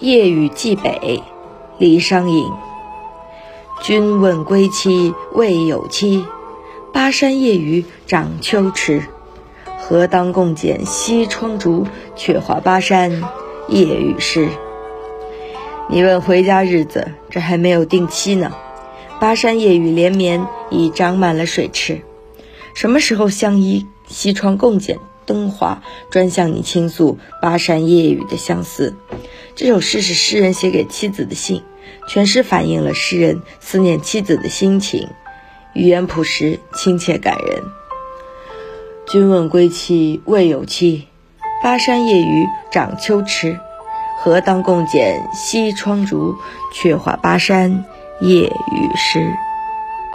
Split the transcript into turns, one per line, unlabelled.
夜雨寄北，李商隐。君问归期未有期，巴山夜雨涨秋池。何当共剪西窗烛，却话巴山夜雨时。你问回家日子，这还没有定期呢。巴山夜雨连绵，已长满了水池。什么时候相依西窗共剪灯花，专向你倾诉巴山夜雨的相思？这首诗是诗人写给妻子的信，全诗反映了诗人思念妻子的心情，语言朴实，亲切感人。君问归期未有期，巴山夜雨涨秋池。何当共剪西窗烛，却话巴山夜雨时。